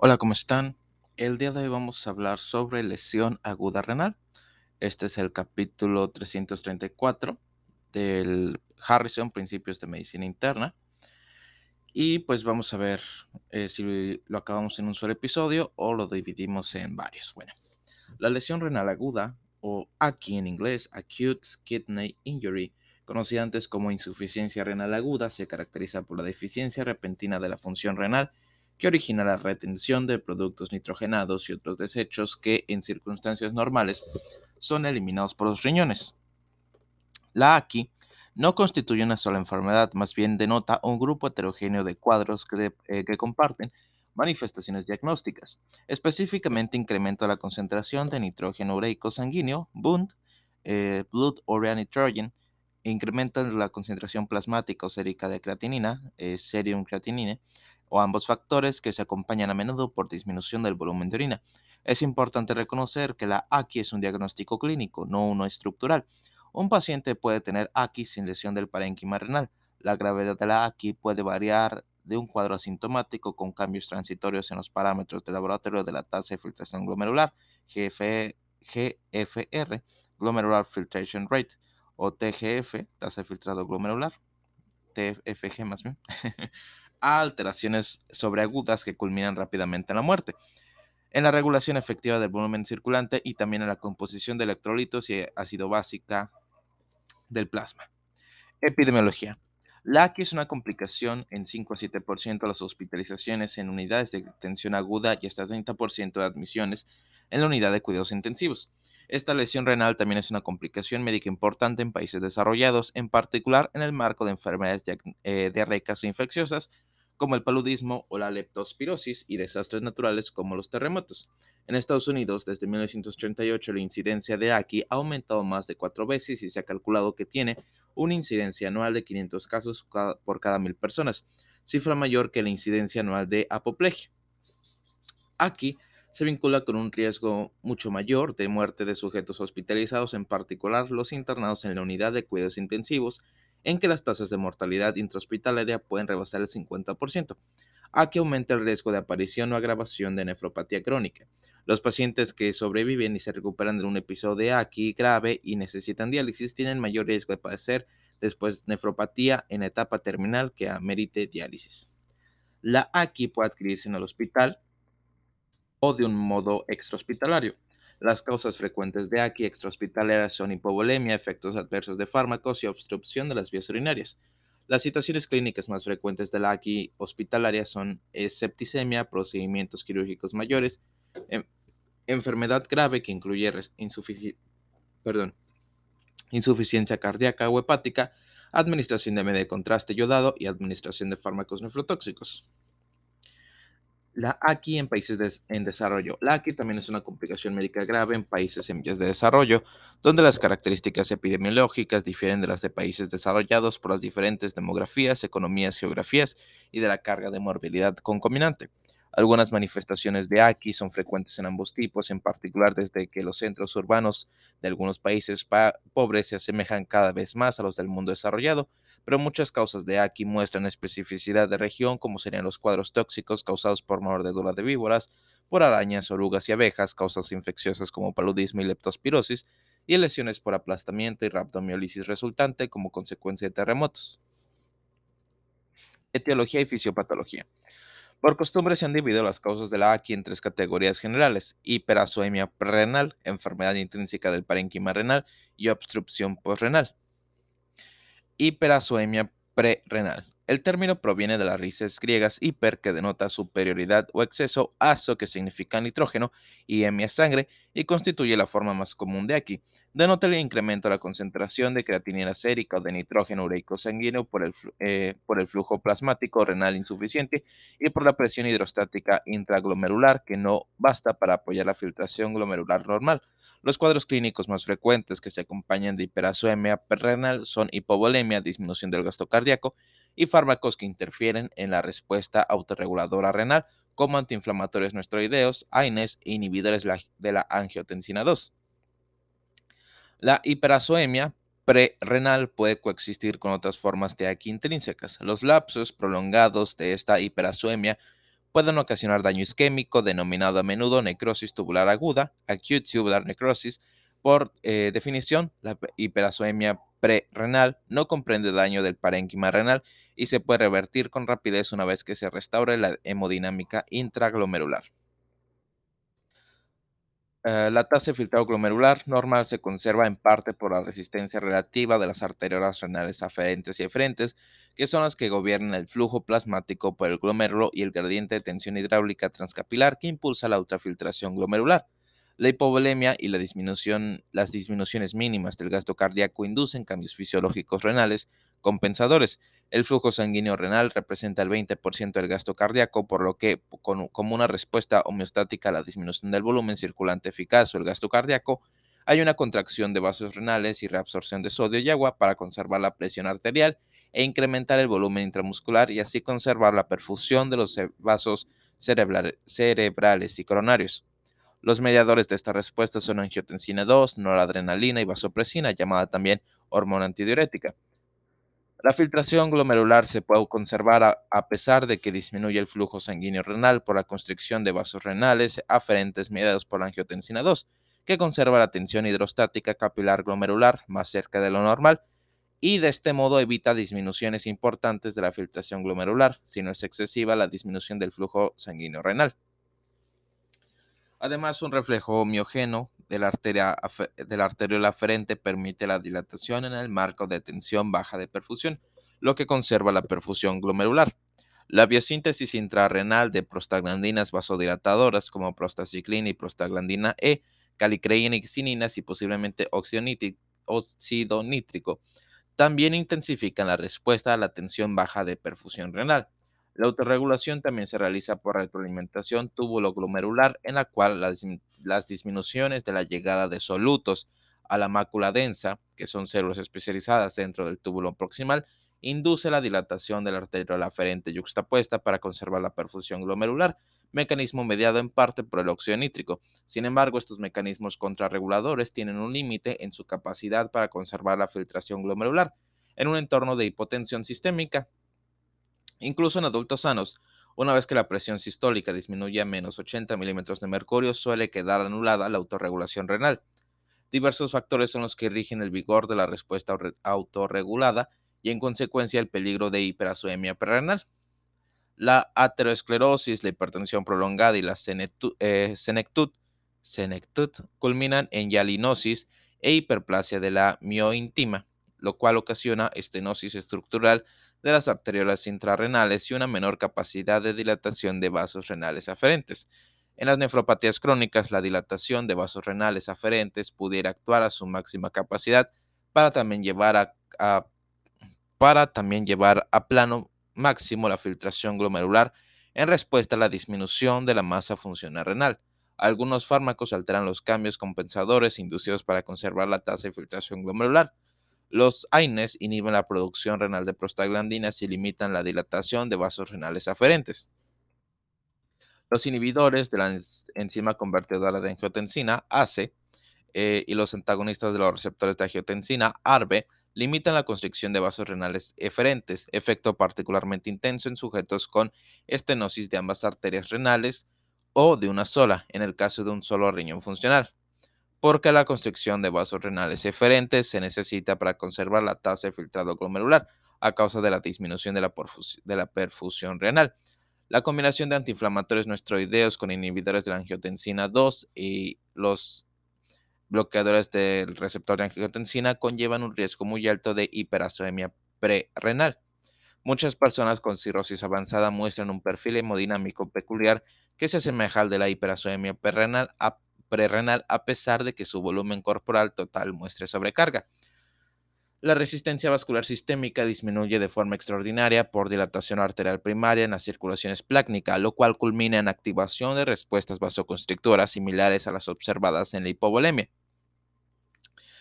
Hola, ¿cómo están? El día de hoy vamos a hablar sobre lesión aguda renal. Este es el capítulo 334 del Harrison, Principios de Medicina Interna. Y pues vamos a ver eh, si lo acabamos en un solo episodio o lo dividimos en varios. Bueno, la lesión renal aguda, o AKI en inglés, Acute Kidney Injury, conocida antes como insuficiencia renal aguda, se caracteriza por la deficiencia repentina de la función renal que origina la retención de productos nitrogenados y otros desechos que en circunstancias normales son eliminados por los riñones. La AKI no constituye una sola enfermedad, más bien denota un grupo heterogéneo de cuadros que, eh, comparten manifestaciones diagnósticas. Específicamente incremento la concentración de nitrógeno ureico sanguíneo, BUND, eh, Blood Urea Nitrogen, la concentración plasmática o sérica de creatinina, eh, serium creatinine, o ambos factores que se acompañan a menudo por disminución del volumen de orina. Es importante reconocer que la AKI es un diagnóstico clínico, no uno estructural. Un paciente puede tener AKI sin lesión del parénquima renal. La gravedad de la AKI puede variar de un cuadro asintomático con cambios transitorios en los parámetros de laboratorio de la tasa de filtración glomerular, GFR, Glomerular Filtration Rate, o TGF, tasa de filtrado glomerular, TFG más bien, a alteraciones sobreagudas que culminan rápidamente en la muerte, en la regulación efectiva del volumen circulante y también en la composición de electrolitos y ácido básica del plasma. Epidemiología. La AKI es una complicación en 5 a 7% de las hospitalizaciones en unidades de tensión aguda y hasta 30% de admisiones en la unidad de cuidados intensivos. Esta lesión renal también es una complicación médica importante en países desarrollados, en particular en el marco de enfermedades eh, diarreicas o infecciosas, como el paludismo o la leptospirosis y desastres naturales como los terremotos. En Estados Unidos, desde 1938, la incidencia de AKI ha aumentado más de cuatro veces y se ha calculado que tiene una incidencia anual de 500 casos por cada mil personas, cifra mayor que la incidencia anual de apoplejía. AKI se vincula con un riesgo mucho mayor de muerte de sujetos hospitalizados, en particular los internados en la unidad de cuidados intensivos, en que las tasas de mortalidad intrahospitalaria pueden rebasar el 50%, a que aumenta el riesgo de aparición o agravación de nefropatía crónica. Los pacientes que sobreviven y se recuperan de un episodio de grave y necesitan diálisis tienen mayor riesgo de padecer después nefropatía en etapa terminal que amerite diálisis. La AKI puede adquirirse en el hospital o de un modo extrahospitalario. Las causas frecuentes de AKI extrahospitalarias son hipovolemia, efectos adversos de fármacos y obstrucción de las vías urinarias. Las situaciones clínicas más frecuentes de la AKI hospitalaria son septicemia, procedimientos quirúrgicos mayores, em, enfermedad grave que incluye insuficiencia cardíaca o hepática, administración de medio de contraste yodado y administración de fármacos nefrotóxicos. La AKI en países en desarrollo. La AKI también es una complicación médica grave en países en vías de desarrollo, donde las características epidemiológicas difieren de las de países desarrollados por las diferentes demografías, economías, geografías y de la carga de morbilidad concominante. Algunas manifestaciones de AKI son frecuentes en ambos tipos, en particular desde que los centros urbanos de algunos países pobres se asemejan cada vez más a los del mundo desarrollado, pero muchas causas de AKI muestran especificidad de región, como serían los cuadros tóxicos causados por mordedura de víboras, por arañas, orugas y abejas, causas infecciosas como paludismo y leptospirosis, y lesiones por aplastamiento y rhabdomiolisis resultante como consecuencia de terremotos. Etiología y fisiopatología. Por costumbre se han dividido las causas de la AKI en tres categorías generales: hiperazoemia renal, enfermedad intrínseca del parénquima renal y obstrucción postrenal hiperazoemia prerenal. El término proviene de las raíces griegas hiper, que denota superioridad o exceso, azo, que significa nitrógeno, y hemia sangre, y constituye la forma más común de aquí. Denota el incremento de la concentración de creatinina sérica o de nitrógeno ureico sanguíneo por el, eh, por el flujo plasmático renal insuficiente y por la presión hidrostática intraglomerular, que no basta para apoyar la filtración glomerular normal. Los cuadros clínicos más frecuentes que se acompañan de hiperazoemia renal son hipovolemia, disminución del gasto cardíaco y fármacos que interfieren en la respuesta autorreguladora renal, como antiinflamatorios no esteroideos, AINES e inhibidores de la angiotensina 2. La hiperazoemia prerenal puede coexistir con otras formas de AKI intrínsecas. Los lapsos prolongados de esta hiperazoemia pueden ocasionar daño isquémico denominado a menudo necrosis tubular aguda, acute tubular necrosis. Por eh, definición, la hiperasomia prerenal no comprende daño del parénquima renal y se puede revertir con rapidez una vez que se restaure la hemodinámica intraglomerular. Eh, la tasa de filtrado glomerular normal se conserva en parte por la resistencia relativa de las arteriolas renales aferentes y eferentes, que son las que gobiernan el flujo plasmático por el glomérulo y el gradiente de tensión hidráulica transcapilar que impulsa la ultrafiltración glomerular. La hipovolemia y la disminución, las disminuciones mínimas del gasto cardíaco inducen cambios fisiológicos renales compensadores. El flujo sanguíneo renal representa el 20% del gasto cardíaco, por lo que, como una respuesta homeostática a la disminución del volumen circulante eficaz o el gasto cardíaco, hay una contracción de vasos renales y reabsorción de sodio y agua para conservar la presión arterial e incrementar el volumen intramuscular y así conservar la perfusión de los vasos cerebrales y coronarios. Los mediadores de esta respuesta son angiotensina 2, noradrenalina y vasopresina, llamada también hormona antidiurética. La filtración glomerular se puede conservar a, pesar de que disminuye el flujo sanguíneo renal por la constricción de vasos renales aferentes mediados por la angiotensina 2, que conserva la tensión hidrostática capilar glomerular más cerca de lo normal y de este modo evita disminuciones importantes de la filtración glomerular, si no es excesiva la disminución del flujo sanguíneo renal. Además, un reflejo miogeno de la, arteria, de la arteriola aferente permite la dilatación en el marco de tensión baja de perfusión, lo que conserva la perfusión glomerular. La biosíntesis intrarrenal de prostaglandinas vasodilatadoras como prostaciclina y prostaglandina E, calicreína y xininas y posiblemente óxido nítrico también intensifican la respuesta a la tensión baja de perfusión renal. La autorregulación también se realiza por retroalimentación túbulo-glomerular, en la cual las, disminuciones de la llegada de solutos a la mácula densa, que son células especializadas dentro del túbulo proximal, induce la dilatación de la arteriola aferente yuxtapuesta para conservar la perfusión glomerular, mecanismo mediado en parte por el óxido nítrico. Sin embargo, estos mecanismos contrarreguladores tienen un límite en su capacidad para conservar la filtración glomerular en un entorno de hipotensión sistémica, Incluso en adultos sanos, una vez que la presión sistólica disminuye a menos 80 milímetros de mercurio, suele quedar anulada la autorregulación renal. Diversos factores son los que rigen el vigor de la respuesta autorregulada y en consecuencia el peligro de hiperazoemia perrenal. La aterosclerosis, la hipertensión prolongada y la eh, senectud, culminan en hialinosis e hiperplasia de la mioíntima, lo cual ocasiona estenosis estructural de las arteriolas intrarrenales y una menor capacidad de dilatación de vasos renales aferentes. En las nefropatías crónicas, la dilatación de vasos renales aferentes pudiera actuar a su máxima capacidad para también llevar a, para también llevar a plano máximo la filtración glomerular en respuesta a la disminución de la masa funcional renal. Algunos fármacos alteran los cambios compensadores inducidos para conservar la tasa de filtración glomerular. Los AINES inhiben la producción renal de prostaglandinas y limitan la dilatación de vasos renales aferentes. Los inhibidores de la enzima convertidora de angiotensina, ACE, eh, y los antagonistas de los receptores de angiotensina, ARB, limitan la constricción de vasos renales eferentes, efecto particularmente intenso en sujetos con estenosis de ambas arterias renales o de una sola, en el caso de un solo riñón funcional porque la constricción de vasos renales eferentes se necesita para conservar la tasa de filtrado glomerular a causa de la disminución de la, perfusión renal. La combinación de antiinflamatorios no esteroideos con inhibidores de la angiotensina 2 y los bloqueadores del receptor de angiotensina conllevan un riesgo muy alto de hiperasomia prerenal. Muchas personas con cirrosis avanzada muestran un perfil hemodinámico peculiar que se asemeja al de la hiperasomia prerenal a prerrenal a pesar de que su volumen corporal total muestre sobrecarga. La resistencia vascular sistémica disminuye de forma extraordinaria por dilatación arterial primaria en la circulación esplácnica, lo cual culmina en activación de respuestas vasoconstrictoras similares a las observadas en la hipovolemia.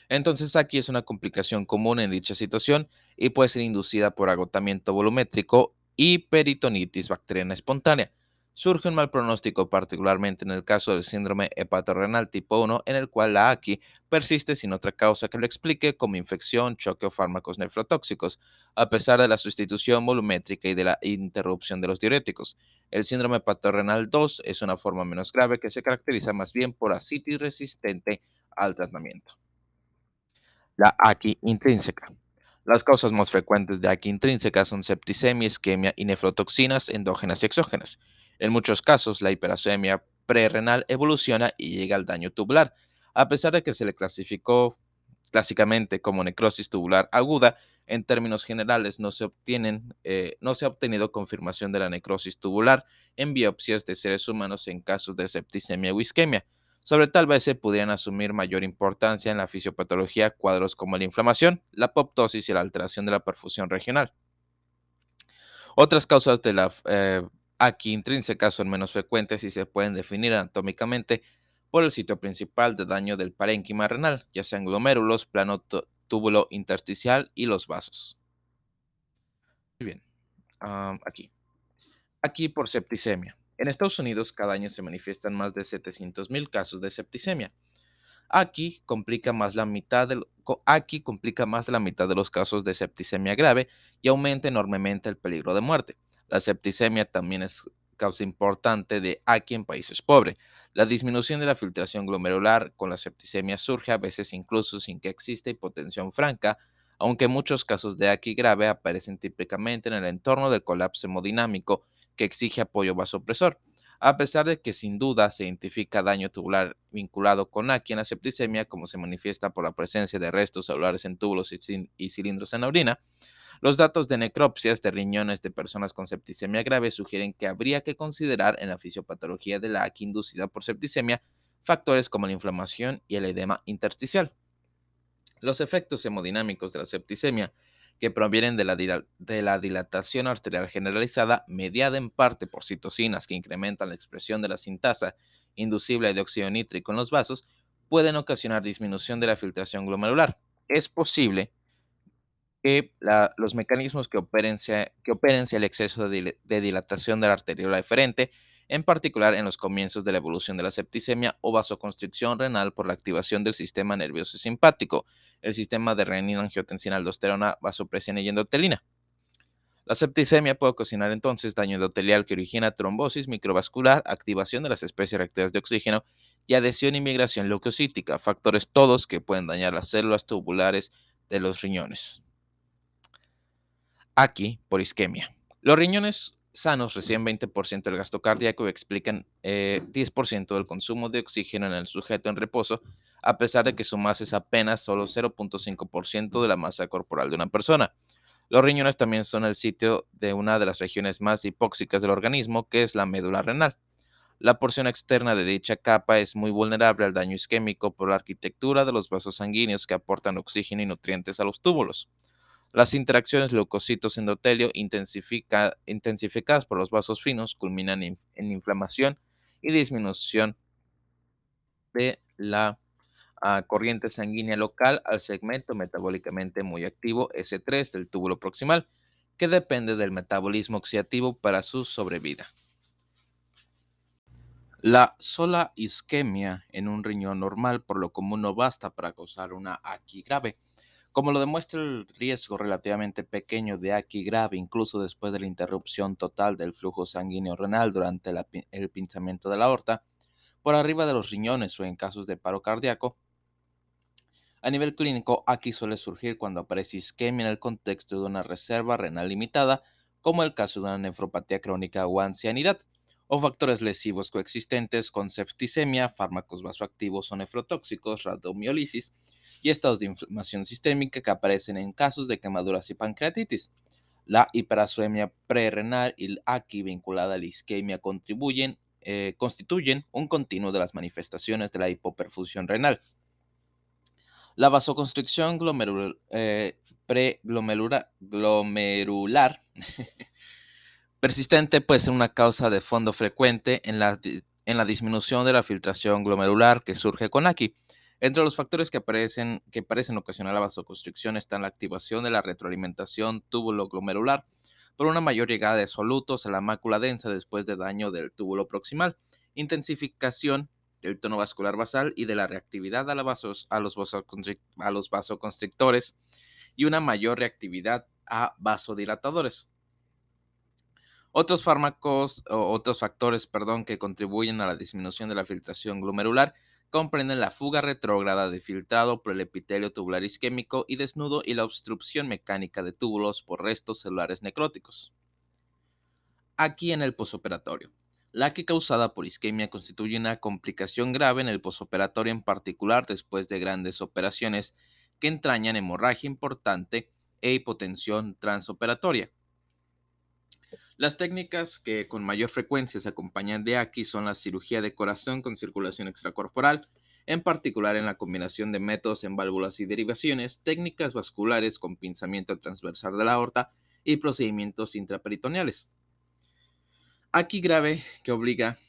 Entonces aquí es una complicación común en dicha situación y puede ser inducida por agotamiento volumétrico y peritonitis bacteriana espontánea. Surge un mal pronóstico, particularmente en el caso del síndrome hepatorrenal tipo 1, en el cual la AQI persiste sin otra causa que lo explique como infección, choque o fármacos nefrotóxicos, a pesar de la sustitución volumétrica y de la interrupción de los diuréticos. El síndrome hepatorrenal 2 es una forma menos grave que se caracteriza más bien por asitis resistente al tratamiento. La AQI intrínseca. Las causas más frecuentes de AQI intrínseca son septicemia, isquemia y nefrotoxinas endógenas y exógenas. En muchos casos, la hiperacemia prerrenal evoluciona y llega al daño tubular. A pesar de que se le clasificó clásicamente como necrosis tubular aguda, en términos generales no se, obtienen, eh, no se ha obtenido confirmación de la necrosis tubular en biopsias de seres humanos en casos de septicemia o isquemia. Sobre tal vez se pudieran asumir mayor importancia en la fisiopatología cuadros como la inflamación, la apoptosis y la alteración de la perfusión regional. Otras causas de la eh, Aquí intrínsecas son menos frecuentes y se pueden definir anatómicamente por el sitio principal de daño del parénquima renal, ya sean glomérulos, plano túbulo intersticial y los vasos. Muy bien, aquí. Aquí por septicemia. En Estados Unidos cada año se manifiestan más de 700.000 casos de septicemia. Aquí complica más la mitad de, aquí complica más de la mitad de los casos de septicemia grave y aumenta enormemente el peligro de muerte. La septicemia también es causa importante de aquí en países pobres. La disminución de la filtración glomerular con la septicemia surge a veces incluso sin que exista hipotensión franca, aunque muchos casos de aquí grave aparecen típicamente en el entorno del colapso hemodinámico que exige apoyo vasopresor. A pesar de que sin duda se identifica daño tubular vinculado con aquí en la septicemia, como se manifiesta por la presencia de restos celulares en túbulos y cilindros en la orina, los datos de necropsias de riñones de personas con septicemia grave sugieren que habría que considerar en la fisiopatología de la AQI inducida por septicemia factores como la inflamación y el edema intersticial. Los efectos hemodinámicos de la septicemia, que provienen de la, dilatación arterial generalizada, mediada en parte por citocinas que incrementan la expresión de la sintasa inducible de óxido nítrico en los vasos, pueden ocasionar disminución de la filtración glomerular. Es posible los mecanismos que operen, operen el exceso de, dilatación de la arteriola deferente, en particular en los comienzos de la evolución de la septicemia o vasoconstricción renal por la activación del sistema nervioso simpático, el sistema de renina, angiotensina, aldosterona, vasopresina y endotelina. La septicemia puede ocasionar entonces daño endotelial que origina trombosis microvascular, activación de las especies reactivas de oxígeno y adhesión y migración leucocítica, factores todos que pueden dañar las células tubulares de los riñones aquí por isquemia. Los riñones sanos reciben 20% del gasto cardíaco y explican 10% eh, del consumo de oxígeno en el sujeto en reposo, a pesar de que su masa es apenas solo 0.5% de la masa corporal de una persona. Los riñones también son el sitio de una de las regiones más hipóxicas del organismo, que es la médula renal. La porción externa de dicha capa es muy vulnerable al daño isquémico por la arquitectura de los vasos sanguíneos que aportan oxígeno y nutrientes a los túbulos. Las interacciones leucocitos-endotelio intensificadas por los vasos finos culminan en inflamación y disminución de la ah, corriente sanguínea local al segmento metabólicamente muy activo S3 del túbulo proximal, que depende del metabolismo oxidativo para su sobrevida. La sola isquemia en un riñón normal por lo común no basta para causar una aquí grave. Como lo demuestra el riesgo relativamente pequeño de aquí grave, incluso después de la interrupción total del flujo sanguíneo renal durante el pinzamiento de la aorta, por arriba de los riñones o en casos de paro cardíaco, a nivel clínico, aquí suele surgir cuando aparece isquemia en el contexto de una reserva renal limitada, como el caso de una nefropatía crónica o ancianidad, o factores lesivos coexistentes con septicemia, fármacos vasoactivos o nefrotóxicos, radiomiolisis, y estados de inflamación sistémica que aparecen en casos de quemaduras y pancreatitis. La hiperasuemia prerrenal y el AQI vinculada a la isquemia contribuyen, eh, constituyen un continuo de las manifestaciones de la hipoperfusión renal. La vasoconstricción eh, preglomerular glomerular persistente puede ser una causa de fondo frecuente en la, en la disminución de la filtración glomerular que surge con AQI. Entre los factores que, aparecen, que parecen ocasionar la vasoconstricción están la activación de la retroalimentación túbulo-glomerular por una mayor llegada de solutos a la mácula densa después de daño del túbulo proximal, intensificación del tono vascular basal y de la reactividad a, a, los, a los vasoconstrictores y una mayor reactividad a vasodilatadores. Otros fármacos o otros factores, perdón, que contribuyen a la disminución de la filtración glomerular comprenden la fuga retrógrada de filtrado por el epitelio tubular isquémico y desnudo y la obstrucción mecánica de túbulos por restos celulares necróticos. Aquí en el posoperatorio. La que causada por isquemia constituye una complicación grave en el posoperatorio, en particular después de grandes operaciones que entrañan hemorragia importante e hipotensión transoperatoria. Las técnicas que con mayor frecuencia se acompañan de aquí son la cirugía de corazón con circulación extracorporal, en particular en la combinación de métodos en válvulas y derivaciones, técnicas vasculares con pinzamiento transversal de la aorta y procedimientos intraperitoneales. Aquí grave que obliga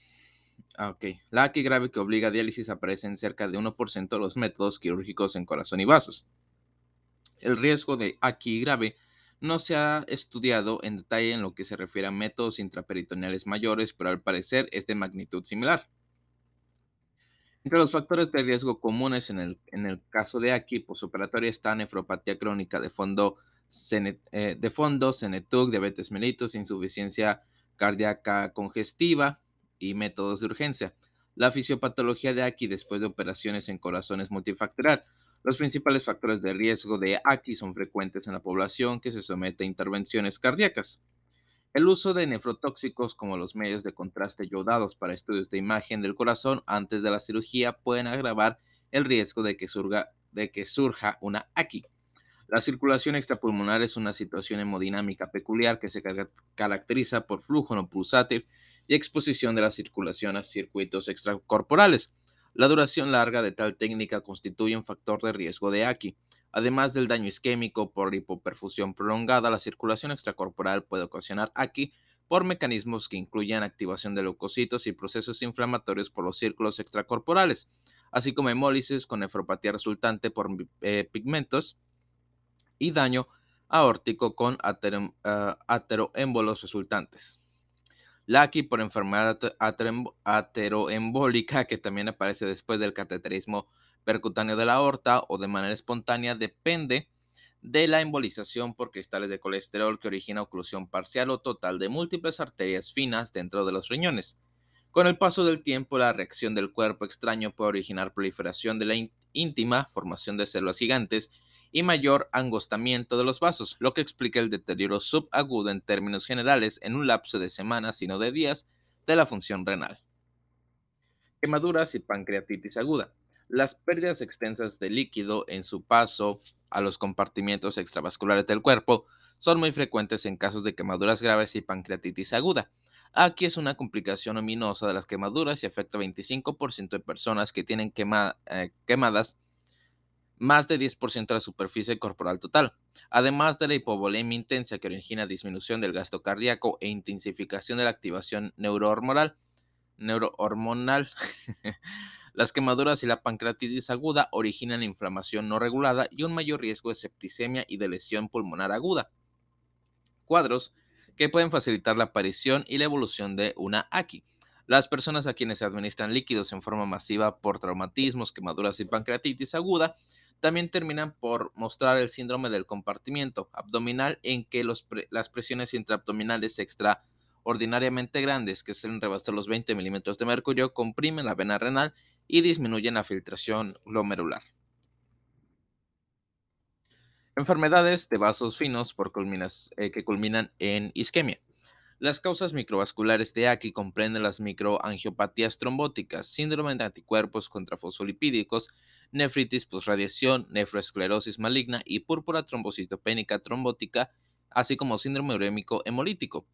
ah, La aquí grave que obliga a diálisis aparece en cerca de 1% de los métodos quirúrgicos en corazón y vasos. El riesgo de aquí grave no se ha estudiado en detalle en lo que se refiere a métodos intraperitoneales mayores, pero al parecer es de magnitud similar. Entre los factores de riesgo comunes en el, caso de aquí posoperatoria está nefropatía crónica de fondo, eh, fondo, CENETUC, diabetes mellitus, insuficiencia cardíaca congestiva y métodos de urgencia. La fisiopatología de aquí después de operaciones en corazones multifactorial. Los principales factores de riesgo de AKI son frecuentes en la población que se somete a intervenciones cardíacas. El uso de nefrotóxicos como los medios de contraste yodados para estudios de imagen del corazón antes de la cirugía pueden agravar el riesgo de que surja, de que surja una AKI. La circulación extrapulmonar es una situación hemodinámica peculiar que se caracteriza por flujo no pulsátil y exposición de la circulación a circuitos extracorporales. La duración larga de tal técnica constituye un factor de riesgo de AKI. Además del daño isquémico por hipoperfusión prolongada, la circulación extracorporal puede ocasionar AKI por mecanismos que incluyen activación de leucocitos y procesos inflamatorios por los círculos extracorporales, así como hemólisis con nefropatía resultante por eh, pigmentos y daño aórtico con ah, ateroémbolos resultantes. Laki por enfermedad ateroembólica, que también aparece después del cateterismo percutáneo de la aorta o de manera espontánea, depende de la embolización por cristales de colesterol que origina oclusión parcial o total de múltiples arterias finas dentro de los riñones. Con el paso del tiempo, la reacción del cuerpo extraño puede originar proliferación de la íntima, formación de células gigantes y mayor angostamiento de los vasos, lo que explica el deterioro subagudo en términos generales en un lapso de semanas, sino de días, de la función renal. Quemaduras y pancreatitis aguda. Las pérdidas extensas de líquido en su paso a los compartimientos extravasculares del cuerpo son muy frecuentes en casos de quemaduras graves y pancreatitis aguda. Aquí es una complicación ominosa de las quemaduras y afecta a 25% de personas que tienen eh, quemadas más de 10% de la superficie corporal total, además de la hipovolemia intensa que origina disminución del gasto cardíaco e intensificación de la activación neurohormonal. Las quemaduras y la pancreatitis aguda originan inflamación no regulada y un mayor riesgo de septicemia y de lesión pulmonar aguda. Cuadros que pueden facilitar la aparición y la evolución de una AKI. Las personas a quienes se administran líquidos en forma masiva por traumatismos, quemaduras y pancreatitis aguda también terminan por mostrar el síndrome del compartimiento abdominal en que las presiones intraabdominales extraordinariamente grandes, que suelen rebasar los 20 milímetros de mercurio, comprimen la vena renal y disminuyen la filtración glomerular. Enfermedades de vasos finos eh, que culminan en isquemia. Las causas microvasculares de AKI comprenden las microangiopatías trombóticas, síndrome de anticuerpos contra fosfolipídicos, nefritis postradiación, nefroesclerosis maligna y púrpura trombocitopénica trombótica, así como síndrome urémico hemolítico.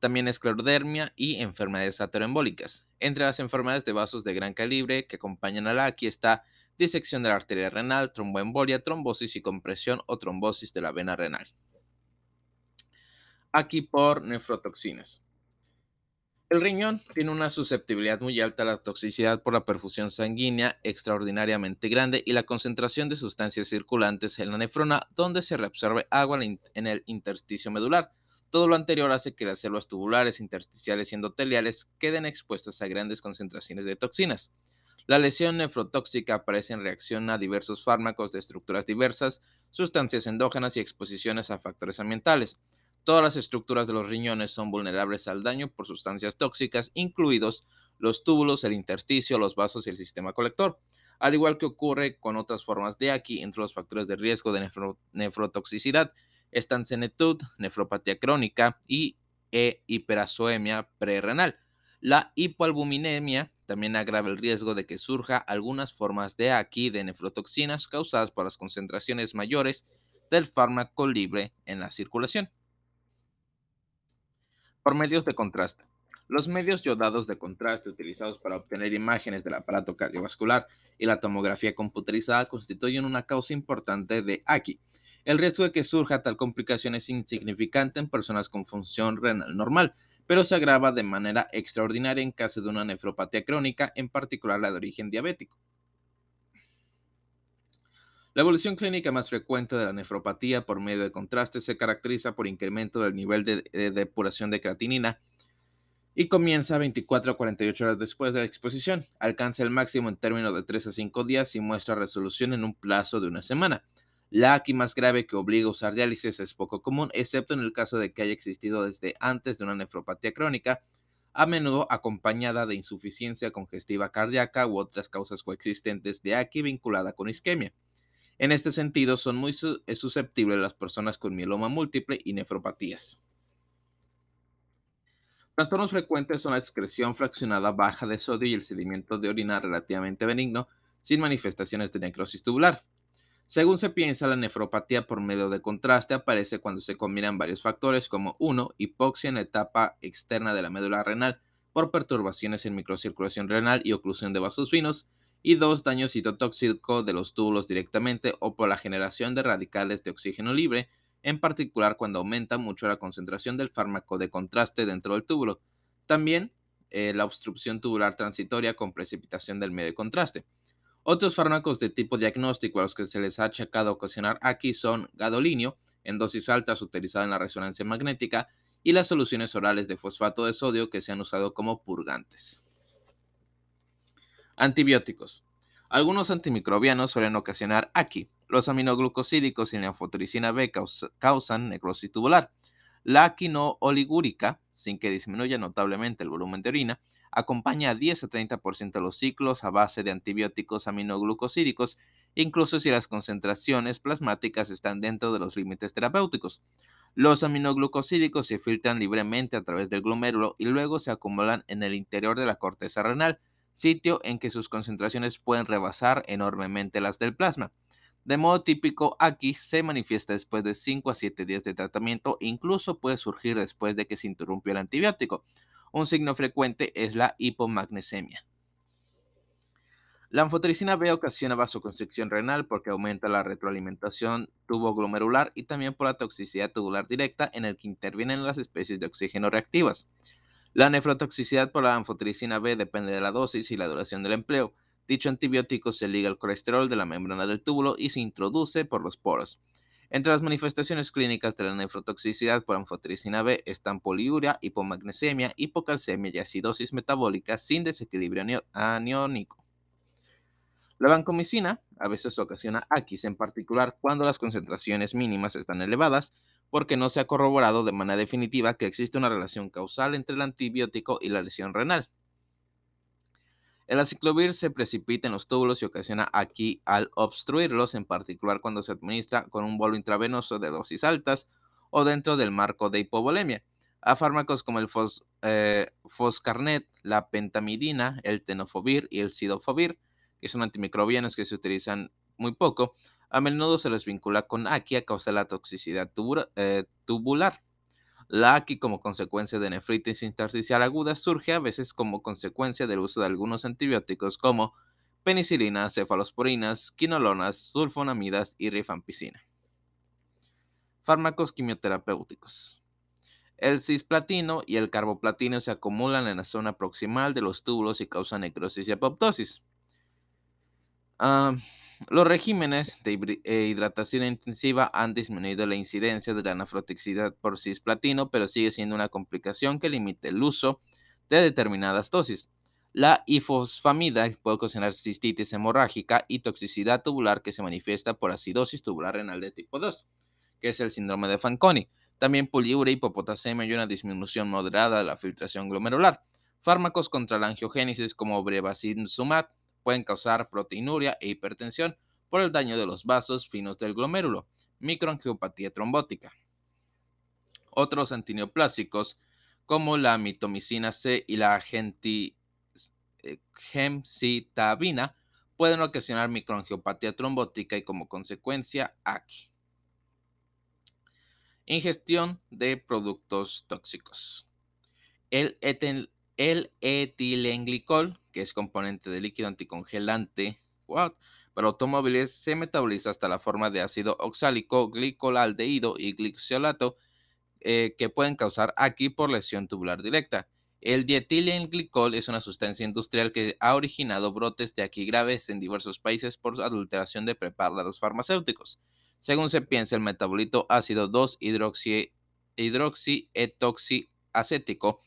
También esclerodermia y enfermedades ateroembólicas. Entre las enfermedades de vasos de gran calibre que acompañan a la está disección de la arteria renal, tromboembolia, trombosis y compresión o trombosis de la vena renal aquí por nefrotoxinas. El riñón tiene una susceptibilidad muy alta a la toxicidad por la perfusión sanguínea extraordinariamente grande y la concentración de sustancias circulantes en la nefrona donde se reabsorbe agua en el intersticio medular, Todo lo anterior hace que las células tubulares, intersticiales y endoteliales queden expuestas a grandes concentraciones de toxinas. La lesión nefrotóxica aparece en reacción a diversos fármacos de estructuras diversas, sustancias endógenas y exposiciones a factores ambientales. Todas las estructuras de los riñones son vulnerables al daño por sustancias tóxicas, incluidos los túbulos, el intersticio, los vasos y el sistema colector. Al igual que ocurre con otras formas de AKI, entre los factores de riesgo de nefrotoxicidad están senetud, nefropatía crónica y e hiperazoemia prerrenal. La hipoalbuminemia también agrava el riesgo de que surja algunas formas de aquí de nefrotoxinas causadas por las concentraciones mayores del fármaco libre en la circulación. Por medios de contraste. Los medios yodados de contraste utilizados para obtener imágenes del aparato cardiovascular y la tomografía computerizada constituyen una causa importante de AKI, el riesgo de que surja tal complicación es insignificante en personas con función renal normal, pero se agrava de manera extraordinaria en caso de una nefropatía crónica, en particular la de origen diabético. La evolución clínica más frecuente de la nefropatía por medio de contraste se caracteriza por incremento del nivel de, depuración de creatinina y comienza 24 a 48 horas después de la exposición. Alcanza el máximo en términos de 3 a 5 días y muestra resolución en un plazo de una semana. La AKI más grave que obliga a usar diálisis es poco común, excepto en el caso de que haya existido desde antes de una nefropatía crónica, a menudo acompañada de insuficiencia congestiva cardíaca u otras causas coexistentes de AKI vinculada con isquemia. En este sentido, son muy susceptibles las personas con mieloma múltiple y nefropatías. Trastornos frecuentes son la excreción fraccionada baja de sodio y el sedimento de orina relativamente benigno, sin manifestaciones de necrosis tubular. Según se piensa, la nefropatía por medio de contraste aparece cuando se combinan varios factores como 1. Hipoxia en la etapa externa de la médula renal por perturbaciones en microcirculación renal y oclusión de vasos finos, y 2. Daño citotóxico de los túbulos directamente o por la generación de radicales de oxígeno libre, en particular cuando aumenta mucho la concentración del fármaco de contraste dentro del túbulo. También eh, la obstrucción tubular transitoria con precipitación del medio de contraste. Otros fármacos de tipo diagnóstico a los que se les ha achacado ocasionar aquí son gadolinio, en dosis altas utilizada en la resonancia magnética, y las soluciones orales de fosfato de sodio que se han usado como purgantes. Antibióticos. Algunos antimicrobianos suelen ocasionar aquí. Los aminoglucosídicos y la anfotericina B causan necrosis tubular. La no oligúrica, sin que disminuya notablemente el volumen de orina, acompaña a 10 a 30% de los ciclos a base de antibióticos aminoglucosídicos, incluso si las concentraciones plasmáticas están dentro de los límites terapéuticos. Los aminoglucosídicos se filtran libremente a través del glomérulo y luego se acumulan en el interior de la corteza renal, sitio en que sus concentraciones pueden rebasar enormemente las del plasma. De modo típico, aquí se manifiesta después de 5 a 7 días de tratamiento e incluso puede surgir después de que se interrumpió el antibiótico. Un signo frecuente es la hipomagnesemia. La anfotericina B ocasiona vasoconstricción renal porque aumenta la retroalimentación tuboglomerular y también por la toxicidad tubular directa en el que intervienen las especies de oxígeno reactivas. La nefrotoxicidad por la anfotericina B depende de la dosis y la duración del empleo. Dicho antibiótico se liga al colesterol de la membrana del túbulo y se introduce por los poros. Entre las manifestaciones clínicas de la nefrotoxicidad por anfotericina B están poliuria, hipomagnesemia, hipocalcemia y acidosis metabólica sin desequilibrio aniónico. La vancomicina a veces ocasiona aquis, en particular cuando las concentraciones mínimas están elevadas, porque no se ha corroborado de manera definitiva que existe una relación causal entre el antibiótico y la lesión renal. El aciclovir se precipita en los túbulos y ocasiona aquí al obstruirlos, en particular cuando se administra con un bolo intravenoso de dosis altas o dentro del marco de hipovolemia. A fármacos como el eh, foscarnet, la pentamidina, el tenofovir y el sidofovir, que son antimicrobianos que se utilizan muy poco, a menudo se los vincula con aquí a causa de la toxicidad eh, tubular. La AKI como consecuencia de nefritis intersticial aguda surge a veces como consecuencia del uso de algunos antibióticos como penicilina, cefalosporinas, quinolonas, sulfonamidas y rifampicina. Fármacos quimioterapéuticos. El cisplatino y el carboplatino se acumulan en la zona proximal de los túbulos y causan necrosis y apoptosis. Ah, los regímenes de eh, hidratación intensiva han disminuido la incidencia de la nefrotoxicidad por cisplatino, pero sigue siendo una complicación que limita el uso de determinadas dosis. La ifosfamida puede ocasionar cistitis hemorrágica y toxicidad tubular que se manifiesta por acidosis tubular renal de tipo 2, que es el síndrome de Fanconi. También poliuria, hipopotasemia y una disminución moderada de la filtración glomerular. Fármacos contra la angiogénesis como brevacizumab pueden causar proteinuria e hipertensión por el daño de los vasos finos del glomérulo, microangiopatía trombótica. Otros antineoplásicos, como la mitomicina C y la eh, gemcitabina, pueden ocasionar microangiopatía trombótica y como consecuencia aquí. Ingestión de productos tóxicos. El, etel, el etilenglicol, que es componente de líquido anticongelante para automóviles, se metaboliza hasta la forma de ácido oxálico, glicolaldehído y glicolato, eh, que pueden causar aquí por lesión tubular directa. El dietilenglicol es una sustancia industrial que ha originado brotes de aquí graves en diversos países por adulteración de preparados farmacéuticos. Según se piensa, el metabolito ácido 2-hidroxietoxiacético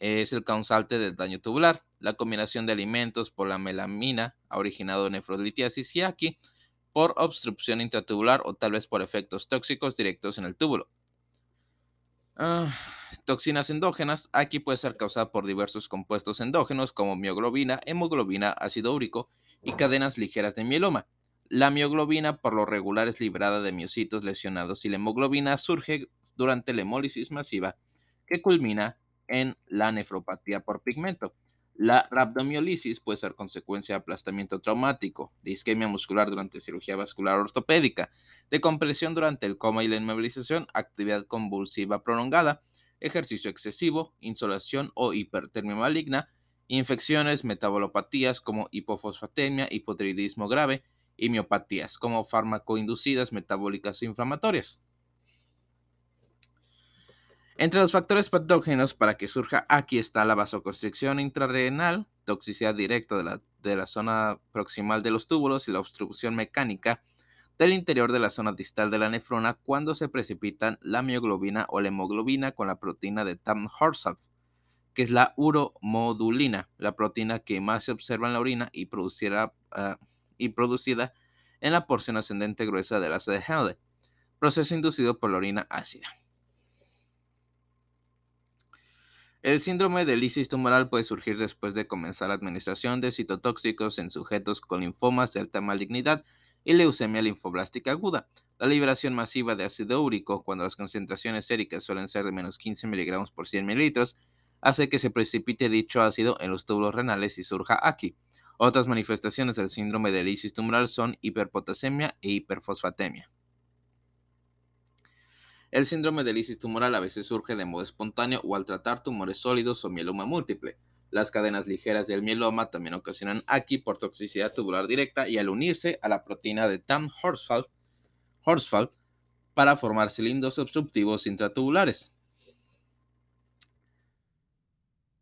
es el causante del daño tubular. La combinación de alimentos por la melamina ha originado nefrolitiasis y aquí por obstrucción intratubular o tal vez por efectos tóxicos directos en el túbulo. Ah, toxinas endógenas. Aquí puede ser causada por diversos compuestos endógenos como mioglobina, hemoglobina, ácido úrico y cadenas ligeras de mieloma. La mioglobina por lo regular es liberada de miocitos lesionados y la hemoglobina surge durante la hemólisis masiva que culmina en la nefropatía por pigmento. La rhabdomiolisis puede ser consecuencia de aplastamiento traumático, de isquemia muscular durante cirugía vascular ortopédica, de compresión durante el coma y la inmovilización, actividad convulsiva prolongada, ejercicio excesivo, insolación o hipertermia maligna, infecciones, metabolopatías como hipofosfatemia, hipotiroidismo grave y miopatías como fármaco-inducidas metabólicas o inflamatorias. Entre los factores patógenos para que surja aquí está la vasoconstricción intrarrenal, toxicidad directa de la, de la zona proximal de los túbulos y la obstrucción mecánica del interior de la zona distal de la nefrona cuando se precipitan la mioglobina o la hemoglobina con la proteína de Tam-Horsat, que es la uromodulina, la proteína que más se observa en la orina y, ah, y producida en la porción ascendente gruesa del asa de Helde, proceso inducido por la orina ácida. El síndrome de lisis tumoral puede surgir después de comenzar la administración de citotóxicos en sujetos con linfomas de alta malignidad y leucemia linfoblástica aguda. La liberación masiva de ácido úrico, cuando las concentraciones séricas suelen ser de menos 15 miligramos por 100 mililitros, hace que se precipite dicho ácido en los túbulos renales y surja aquí. Otras manifestaciones del síndrome de lisis tumoral son hiperpotasemia e hiperfosfatemia. El síndrome de lisis tumoral a veces surge de modo espontáneo o al tratar tumores sólidos o mieloma múltiple. Las cadenas ligeras del mieloma también ocasionan aquí por toxicidad tubular directa y al unirse a la proteína de Tam Horsfeld, para formar cilindros obstructivos intratubulares.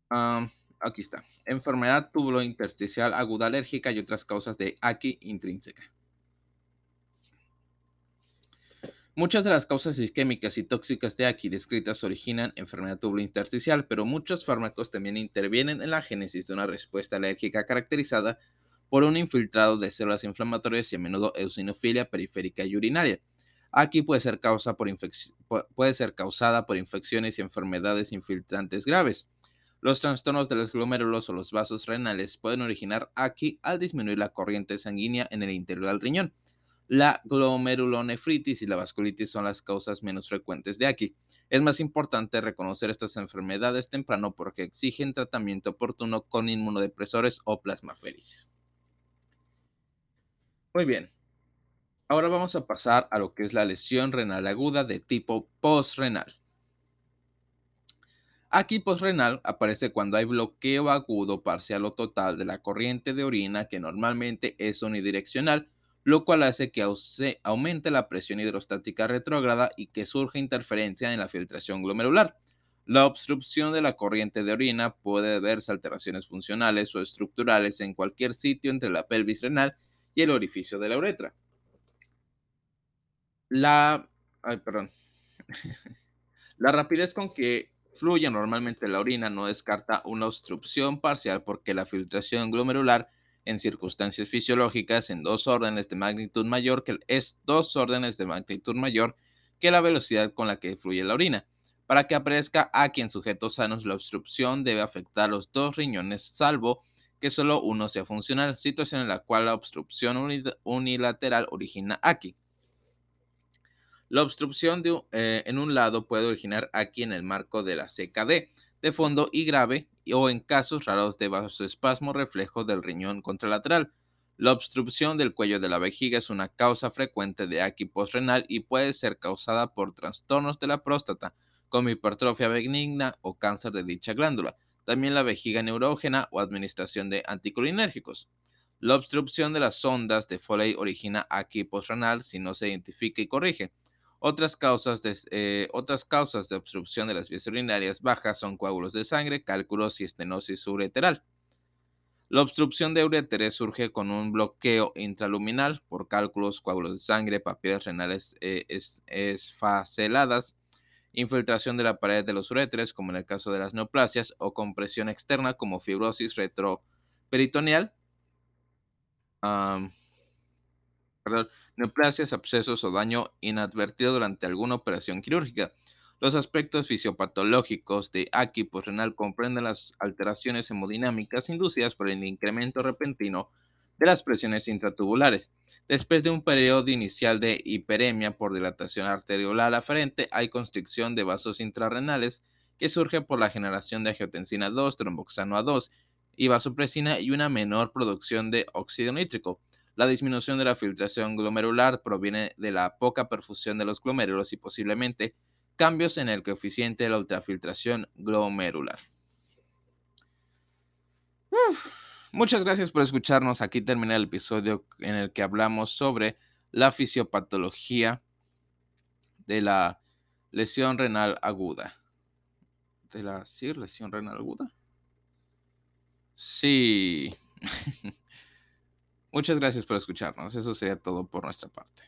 aquí está. Enfermedad tubulo intersticial aguda alérgica y otras causas de aquí intrínseca. Muchas de las causas isquémicas y tóxicas de aquí descritas originan enfermedad intersticial, pero muchos fármacos también intervienen en la génesis de una respuesta alérgica caracterizada por un infiltrado de células inflamatorias y a menudo eosinofilia periférica y urinaria. Aquí puede ser, puede ser causada por infecciones y enfermedades infiltrantes graves. Los trastornos de los glomérulos o los vasos renales pueden originar aquí al disminuir la corriente sanguínea en el interior del riñón. La glomerulonefritis y la vasculitis son las causas menos frecuentes de aquí. Es más importante reconocer estas enfermedades temprano porque exigen tratamiento oportuno con inmunodepresores o plasmaféresis. Muy bien. Ahora vamos a pasar a lo que es la lesión renal aguda de tipo postrenal. Aquí postrenal aparece cuando hay bloqueo agudo parcial o total de la corriente de orina que normalmente es unidireccional lo cual hace que aumente la presión hidrostática retrógrada y que surja interferencia en la filtración glomerular. La obstrucción de la corriente de orina puede deberse a alteraciones funcionales o estructurales en cualquier sitio entre la pelvis renal y el orificio de la uretra. La, ay, perdón. la rapidez con que fluye normalmente la orina no descarta una obstrucción parcial porque la filtración glomerular en circunstancias fisiológicas en dos órdenes de magnitud mayor que es dos órdenes de magnitud mayor que la velocidad con la que fluye la orina. Para que aparezca aquí en sujetos sanos, la obstrucción debe afectar los dos riñones, salvo que solo uno sea funcional, situación en la cual la obstrucción unilateral origina aquí. La obstrucción eh, en un lado puede originar aquí en el marco de la CKD de fondo y grave o en casos raros de vasoespasmo reflejo del riñón contralateral. La obstrucción del cuello de la vejiga es una causa frecuente de aquí postrenal y puede ser causada por trastornos de la próstata, como hipertrofia benigna o cáncer de dicha glándula, también la vejiga neurógena o administración de anticolinérgicos. La obstrucción de las sondas de Foley origina aquí postrenal si no se identifica y corrige. Otras causas, de, eh, otras causas de obstrucción de las vías urinarias bajas son coágulos de sangre, cálculos y estenosis ureteral. La obstrucción de ureteres surge con un bloqueo intraluminal por cálculos, coágulos de sangre, papilas renales eh, esfaceladas, infiltración de la pared de los ureteres, como en el caso de las neoplasias, o compresión externa, como fibrosis retroperitoneal neoplasias, abscesos o daño inadvertido durante alguna operación quirúrgica. Los aspectos fisiopatológicos de aquí renal comprenden las alteraciones hemodinámicas inducidas por el incremento repentino de las presiones intratubulares. Después de un periodo inicial de hiperemia por dilatación arteriolar aferente, hay constricción de vasos intrarrenales que surge por la generación de angiotensina 2, tromboxano A2 y vasopresina y una menor producción de óxido nítrico. La disminución de la filtración glomerular proviene de la poca perfusión de los glomérulos y posiblemente cambios en el coeficiente de la ultrafiltración glomerular. muchas gracias por escucharnos. Aquí termina el episodio en el que hablamos sobre la fisiopatología de la lesión renal aguda. ¿De la sí, lesión renal aguda? Sí. Muchas gracias por escucharnos. Eso sería todo por nuestra parte.